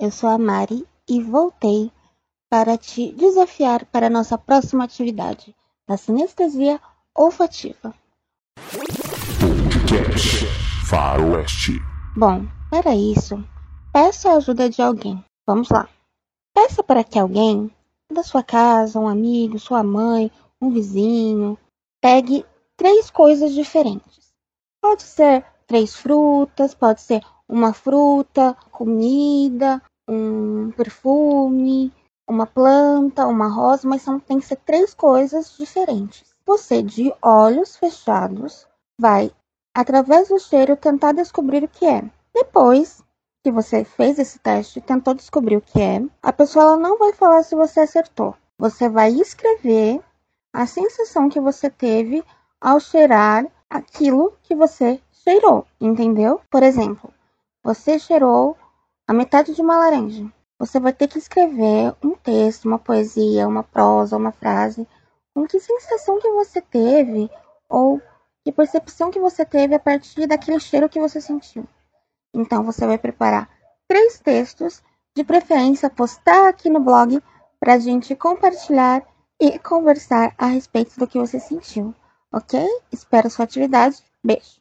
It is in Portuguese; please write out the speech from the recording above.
eu sou a Mari e voltei para te desafiar para a nossa próxima atividade, da sinestesia olfativa. Podcast Faroeste. Bom, para isso, peça a ajuda de alguém. Vamos lá. Peça para que alguém da sua casa, um amigo, sua mãe, um vizinho, pegue três coisas diferentes. Pode ser três frutas, pode ser uma fruta, comida, um perfume, uma planta, uma rosa, mas são, tem que ser três coisas diferentes. Você, de olhos fechados, vai, através do cheiro, tentar descobrir o que é. Depois que você fez esse teste, tentou descobrir o que é, a pessoa não vai falar se você acertou. Você vai escrever a sensação que você teve ao cheirar aquilo que você cheirou, entendeu? Por exemplo, você cheirou a metade de uma laranja. Você vai ter que escrever um texto, uma poesia, uma prosa, uma frase, com que sensação que você teve ou que percepção que você teve a partir daquele cheiro que você sentiu. Então você vai preparar três textos, de preferência postar aqui no blog para a gente compartilhar e conversar a respeito do que você sentiu, ok? Espero sua atividade. Beijo!